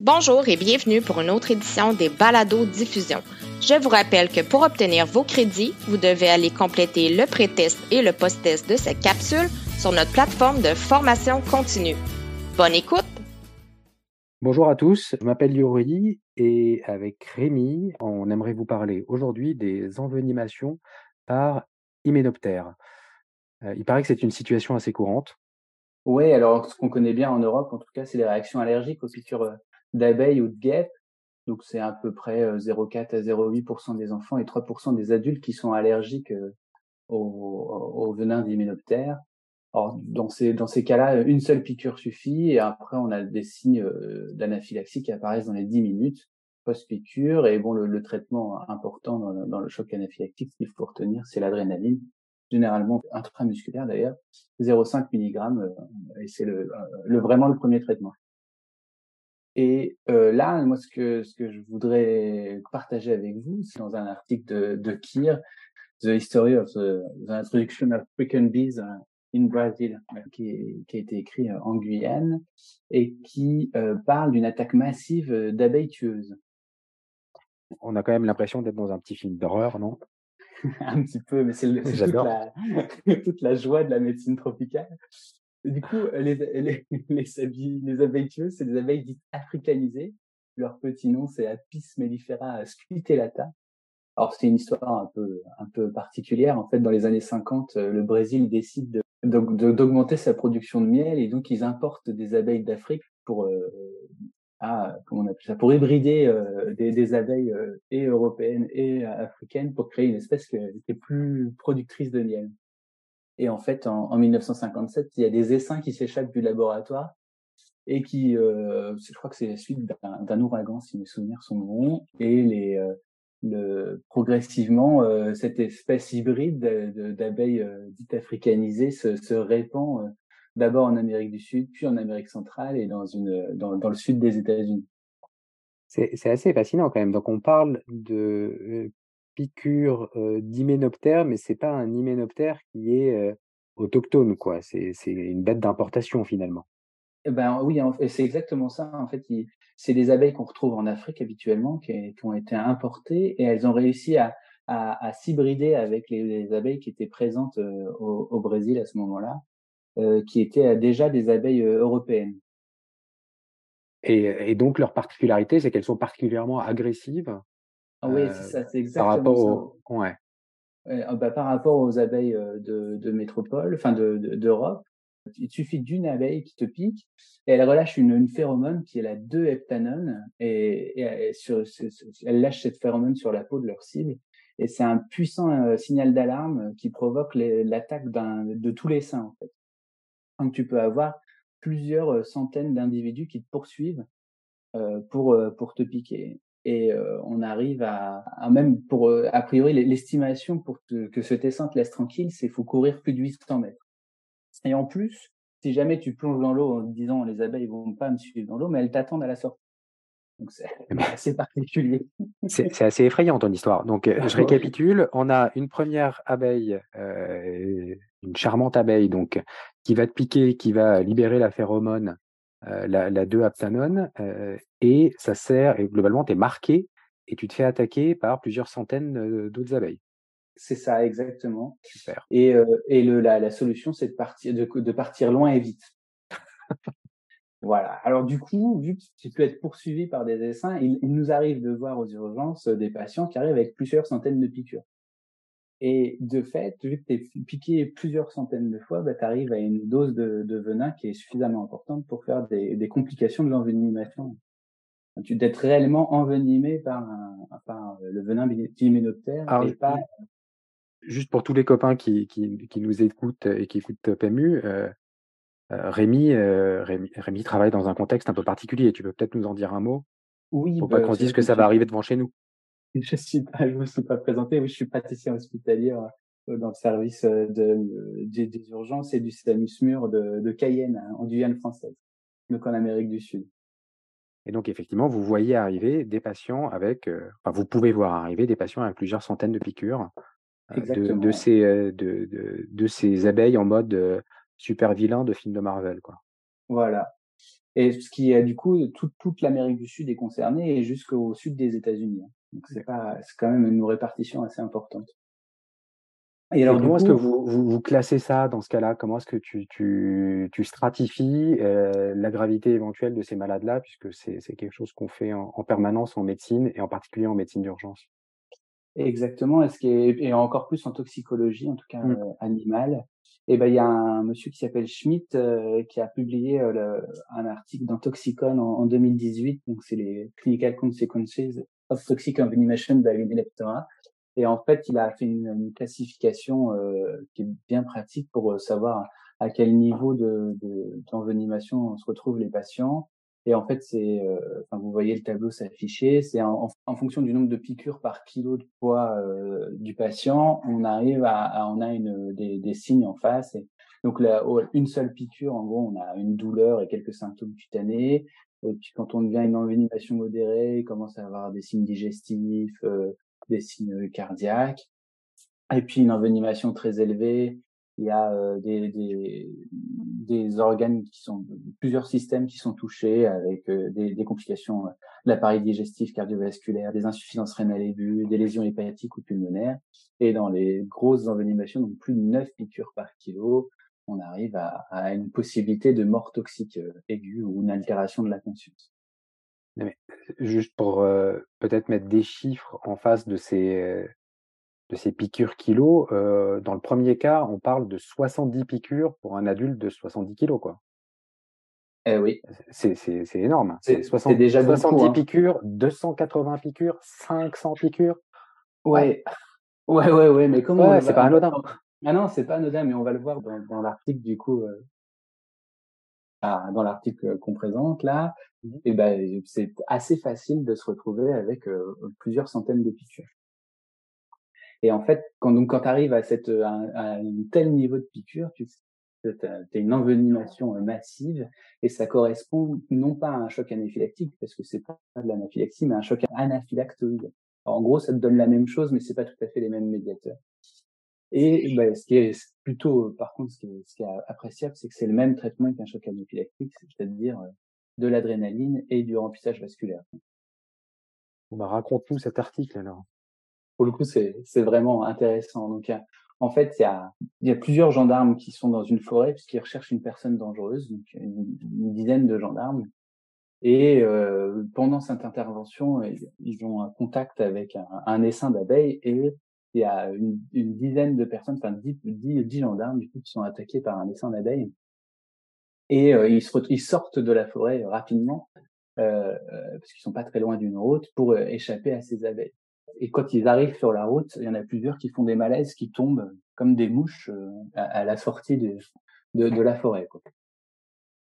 Bonjour et bienvenue pour une autre édition des Balados Diffusion. Je vous rappelle que pour obtenir vos crédits, vous devez aller compléter le pré-test et le post-test de cette capsule sur notre plateforme de formation continue. Bonne écoute! Bonjour à tous, je m'appelle Yuri et avec Rémi, on aimerait vous parler aujourd'hui des envenimations par hyménoptère. Euh, il paraît que c'est une situation assez courante. Oui, alors ce qu'on connaît bien en Europe, en tout cas, c'est les réactions allergiques aux piqûres d'abeilles ou de guêpes. Donc c'est à peu près 0,4 euh, à 0,8% des enfants et 3% des adultes qui sont allergiques au, au venin d'hyménoptère. Alors dans ces dans ces cas-là, une seule piqûre suffit et après on a des signes d'anaphylaxie qui apparaissent dans les 10 minutes post-piqûre et bon le, traitement important dans le, choc anaphylactique qu'il faut retenir c'est l'adrénaline généralement intramusculaire d'ailleurs 0,5 mg et c'est le, le vraiment le premier traitement. Et euh, là, moi, ce que, ce que je voudrais partager avec vous, c'est dans un article de, de Kier, The History of the, Introduction of Frequent Bees in Brazil, qui, qui, a été écrit euh, en Guyane et qui euh, parle d'une attaque massive d'abeilles tueuses. On a quand même l'impression d'être dans un petit film d'horreur, non? Un petit peu, mais c'est toute la, toute la joie de la médecine tropicale. Du coup, les, les, les, abeilles, les abeilles tueuses, c'est des abeilles dites africanisées. Leur petit nom, c'est Apis mellifera scutellata. Alors, c'est une histoire un peu, un peu particulière. En fait, dans les années 50, euh, le Brésil décide d'augmenter sa production de miel et donc ils importent des abeilles d'Afrique pour, euh, comment on appelle ça, pour hybrider euh, des, abeilles et européennes et africaines pour créer une espèce qui était plus productrice de miel. Et en fait, en, en 1957, il y a des essaims qui s'échappent du laboratoire et qui, euh, je crois que c'est la suite d'un ouragan, si mes souvenirs sont bons, et euh, progressivement, euh, cette espèce hybride d'abeilles dites africanisées se, répand d'abord en Amérique du Sud, puis en Amérique centrale et dans le sud des États-Unis. C'est assez fascinant quand même. Donc on parle de piqûre d'hyménoptère, mais c'est pas un hyménoptère qui est autochtone, quoi. C'est une bête d'importation finalement. Eh ben oui, c'est exactement ça. En fait, c'est des abeilles qu'on retrouve en Afrique habituellement, qui, qui, ont été importées et elles ont réussi à, à, à s'hybrider avec les, les, abeilles qui étaient présentes au, au, Brésil à ce moment-là, euh, qui étaient déjà des abeilles européennes. Et, et, donc leur particularité, c'est qu'elles sont particulièrement agressives ah oui, c'est ça, c'est exactement par rapport ça. Au... Ouais. Ah bah, par rapport aux abeilles de, de métropole, enfin de, d'Europe, il suffit d'une abeille qui te pique et elle relâche une, une phéromone qui est la 2-heptanone et, et, sur, elle lâche cette phéromone sur la peau de leur cible et c'est un puissant signal d'alarme qui provoque l'attaque de tous les seins en fait. Donc tu peux avoir plusieurs centaines d'individus qui te poursuivent euh, pour pour te piquer et euh, on arrive à, à, même pour euh, a priori l'estimation pour que ce essaim te laisse tranquille, c'est faut courir plus de 800 mètres. Et en plus, si jamais tu plonges dans l'eau en disant les abeilles vont pas me suivre dans l'eau, mais elles t'attendent à la sortie. Donc c'est eh ben, assez particulier. C'est assez effrayant ton histoire. Donc euh, je récapitule. On a une première abeille, euh, une charmante abeille, donc qui va te piquer, qui va libérer la phéromone la, la 2-aptanone, euh, et ça sert, et globalement, tu es marqué et tu te fais attaquer par plusieurs centaines d'autres abeilles. C'est ça, exactement. Super. Et, euh, et le, la, la solution, c'est de partir, de, de partir loin et vite. voilà. Alors du coup, vu que tu peux être poursuivi par des essaims, il, il, nous arrive de voir aux urgences des patients qui arrivent avec plusieurs centaines de piqûres. Et de fait, vu que tu es piqué plusieurs centaines de fois, bah, tu arrives à une dose de, de, venin qui est suffisamment importante pour faire des, des complications de l'envenimation. Tu d'être réellement envenimé par, un, par le venin d'hyménoptère et pas... Juste pour tous les copains qui, qui, qui nous écoutent et qui écoutent PMU, euh, euh, Rémi, euh, Rémi, Rémi, travaille dans un contexte un peu particulier. Tu peux peut-être nous en dire un mot Oui. Pour bah, pas qu'on se dise que ça va arriver devant chez nous. je suis pas, je me suis pas présenté. Oui, je suis praticien hospitalier euh, dans le service euh, de, des, des urgences et du SAMU-SMUR de, de Cayenne, hein, en Guyane française, donc en Amérique du Sud. Et donc, effectivement, vous voyez arriver des patients avec, euh, enfin, vous pouvez voir arriver des patients avec plusieurs centaines de piqûres de, de, ces, de, de, de, ces abeilles en mode super vilain de film de Marvel, quoi. Voilà. Et ce qui est du coup toute l'Amérique du Sud est concernée et jusqu'au sud des États-Unis. Hein. Donc c'est pas, c'est quand même une répartition assez importante. Et alors, comment est-ce que vous, vous, classez ça dans ce cas-là? Comment est-ce que tu, tu, tu stratifies euh, la gravité éventuelle de ces malades-là, puisque c'est, c'est quelque chose qu'on fait en, permanence en médecine et en particulier en médecine d'urgence Exactement, et, ce qui est, et encore plus en toxicologie, en tout cas mmh. euh, animale. Et ben il y a un monsieur qui s'appelle Schmidt euh, qui a publié le, un article dans Toxicon en, en 2018. Donc c'est les clinical consequences of toxic envenenation by Leptora. Et en fait, il a fait une, classification euh, qui est bien pratique pour euh, savoir à quel niveau de, d'envenimation se retrouvent les patients. Et en fait, c'est, euh, vous voyez le tableau s'afficher, c'est en, fonction du nombre de piqûres par kilo de poids euh, du patient, on arrive à, on a une, des, des, signes en face. Donc là, une seule piqûre, en gros, on a une douleur et quelques symptômes cutanés. Et puis quand on devient une envenimation modérée, il commence à avoir des signes digestifs, des signes cardiaques. Et puis une envenimation très élevée, il y a euh, des, des, organes qui sont plusieurs systèmes qui sont touchés avec euh, des, complications euh, de l'appareil digestif, cardiovasculaire, des insuffisances rénales aiguës, des lésions hépatiques ou pulmonaires. Et dans les grosses envenimations, donc plus de 9 piqûres par kilo, on arrive à, une possibilité de mort toxique aiguë ou une altération de la conscience juste pour peut-être mettre des chiffres en face de ces, de ces piqûres kilos, euh, dans le premier cas, on parle de 70 piqûres pour un adulte de 70 kilos, quoi. Eh oui. C'est, c'est, c'est énorme. C'est, 60, déjà 70 hein. piqûres, 280 piqûres, 500 piqûres. Ouais. Ouais, ouais, ouais, mais comment c'est pas anodin. Ah non, c'est pas anodin, mais on va le voir dans, dans l'article du coup. Euh, dans l'article qu'on présente là, mmh et ben c'est assez facile de se retrouver avec euh, plusieurs centaines de piqûres. Et en fait, quand donc quand tu arrives à cette à, un tel niveau de piqûre, tu as une envenimation euh, massive et ça correspond non pas à un choc anaphylactique parce que c'est pas de l'anaphylaxie mais un choc anaphylactoïde. en gros, ça te donne la même chose mais c'est pas tout à fait les mêmes médiateurs. Et bah, ce qui est plutôt, par contre, ce qui est, ce qui est appréciable, c'est que c'est le même traitement qu'un choc anaphylactique, c'est-à-dire euh, de l'adrénaline et du remplissage vasculaire. Bah, raconte-nous cet article alors. Pour le coup, c'est vraiment intéressant. Donc, en fait, il y a, y a plusieurs gendarmes qui sont dans une forêt puisqu'ils recherchent une personne dangereuse, donc une, dizaine de gendarmes. Et euh, pendant cette intervention, ils, ont un contact avec un, essaim d'abeilles et il y a une, une, dizaine de personnes, enfin dix, dix, gendarmes du coup qui sont attaqués par un essaim d'abeilles. Et euh, ils, ils sortent de la forêt rapidement euh, euh, parce qu'ils sont pas très loin d'une route pour euh, échapper à ces abeilles. Et quand ils arrivent sur la route, il y en a plusieurs qui font des malaises, qui tombent comme des mouches à, à, la sortie de, de, la forêt.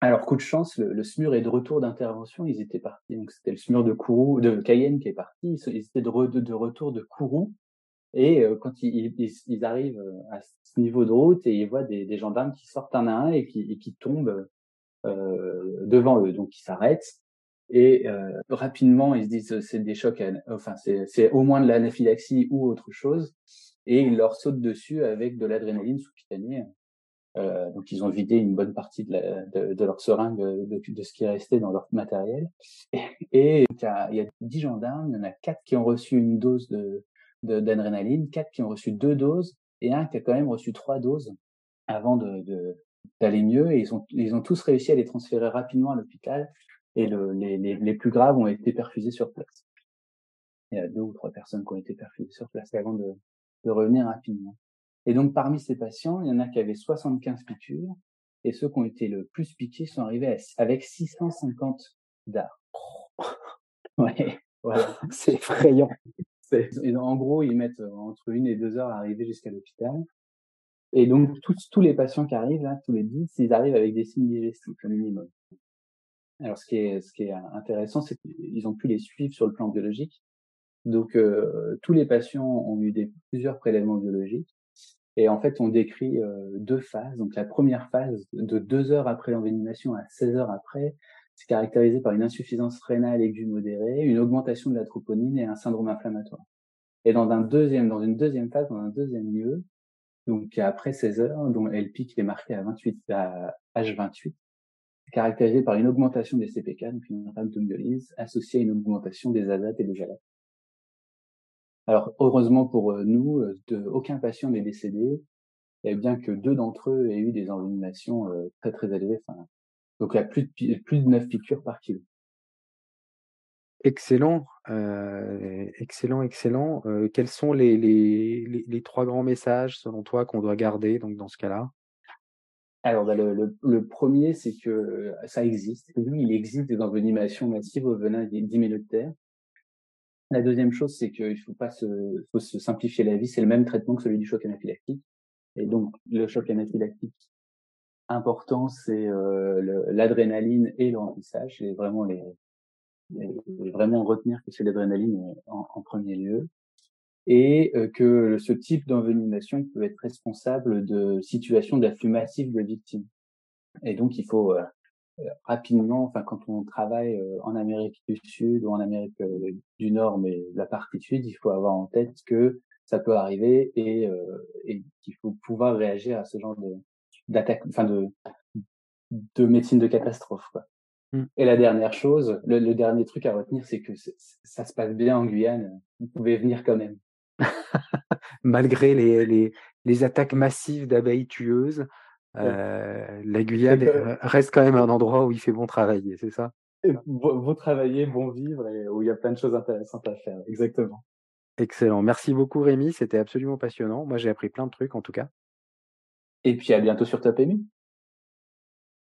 Alors coup de chance, le, SMUR est de retour d'intervention. Ils étaient partis, donc c'était le SMUR de Kourou, de Cayenne qui est parti. Ils, étaient de, retour de Kourou et euh, quand ils, ils, arrivent euh, à ce niveau de route et ils voient des, gendarmes qui sortent un à un et qui, tombent euh, devant eux, donc ils s'arrêtent et euh, rapidement ils se disent c'est des chocs, enfin c'est au moins de l'anaphylaxie ou autre chose et ils leur sautent dessus avec de l'adrénaline sous-cutanée. Euh, donc ils ont vidé une bonne partie de, leur seringue de, de, ce qui restait dans leur matériel. Et, il, y a, 10 gendarmes, il y en a quatre qui ont reçu une dose de, d'adrénaline, quatre qui ont reçu deux doses et un qui a quand même reçu trois doses avant d'aller mieux. Et ils ont tous réussi à les transférer rapidement à l'hôpital et le, les, les, les, plus graves ont été perfusés sur place. Il y a deux ou trois personnes qui ont été perfusées sur place avant de, de revenir rapidement. Et donc parmi ces patients, il y en a qui avaient 75 piqûres et ceux qui ont été le plus piqués sont arrivés avec 650 dards. ouais, voilà. C'est effrayant en gros, ils mettent euh, entre une et deux heures à arriver jusqu'à l'hôpital. Et donc, tous, tous les patients qui arrivent, là, tous les dix, ils arrivent avec des signes digestifs au minimum. Alors, ce qui est, intéressant, c'est qu'ils ont pu les suivre sur le plan biologique. Donc, euh, tous les patients ont eu plusieurs prélèvements biologiques. Et en fait, on décrit euh, deux phases. Donc, la première phase, de deux heures après l'envenimation à 16 heures après, c'est caractérisé par une insuffisance rénale aiguë modérée, une augmentation de la troponine et un syndrome inflammatoire. Et dans un deuxième, dans une deuxième phase, dans un deuxième lieu, donc après 16 heures, dont elle pique est marquée à 28, à H28, caractérisée par une augmentation des CPK, donc une rhabdomyolyse, associée à une augmentation des ASAT et des ALAT. Alors, heureusement pour nous, de, aucun patient n'est décédé, et bien que deux d'entre eux aient eu des envenimations très très élevées. Donc, il y a plus de, plus de 9 piqûres par kilo. Excellent, euh, excellent, excellent. Euh, quels sont les, les, les, trois grands messages, selon toi, qu'on doit garder donc, dans ce cas-là? Alors, bah, le, premier, c'est que ça existe. Oui, il existe des envenimations massives au venin d'immunotherme. La deuxième chose, c'est qu'il faut pas se, simplifier la vie. C'est le même traitement que celui du choc anaphylactique. Et donc, le choc anaphylactique important, c'est euh, l'adrénaline et le remplissage. Vraiment retenir que c'est l'adrénaline en, premier lieu et euh, que ce type d'envenimation peut être responsable de situations d'afflux massif de victimes. Et donc il faut euh, rapidement, enfin quand on travaille en Amérique du Sud ou en Amérique du Nord, mais la partie sud, il faut avoir en tête que ça peut arriver et, et qu'il faut pouvoir réagir à ce genre de, d'attaque, enfin de, de médecine de catastrophe. Quoi. Mmh. Et la dernière chose, le, dernier truc à retenir, c'est que ça se passe bien en Guyane. Vous pouvez venir quand même. Malgré les, les, les, attaques massives d'abeilles tueuses, euh, la Guyane reste quand même un endroit où il fait bon travailler, c'est ça? Vous travailler, bon vivre et où il y a plein de choses intéressantes à faire. Exactement. Excellent. Merci beaucoup Rémi, c'était absolument passionnant. Moi j'ai appris plein de trucs en tout cas. Et puis à bientôt sur Top Emu.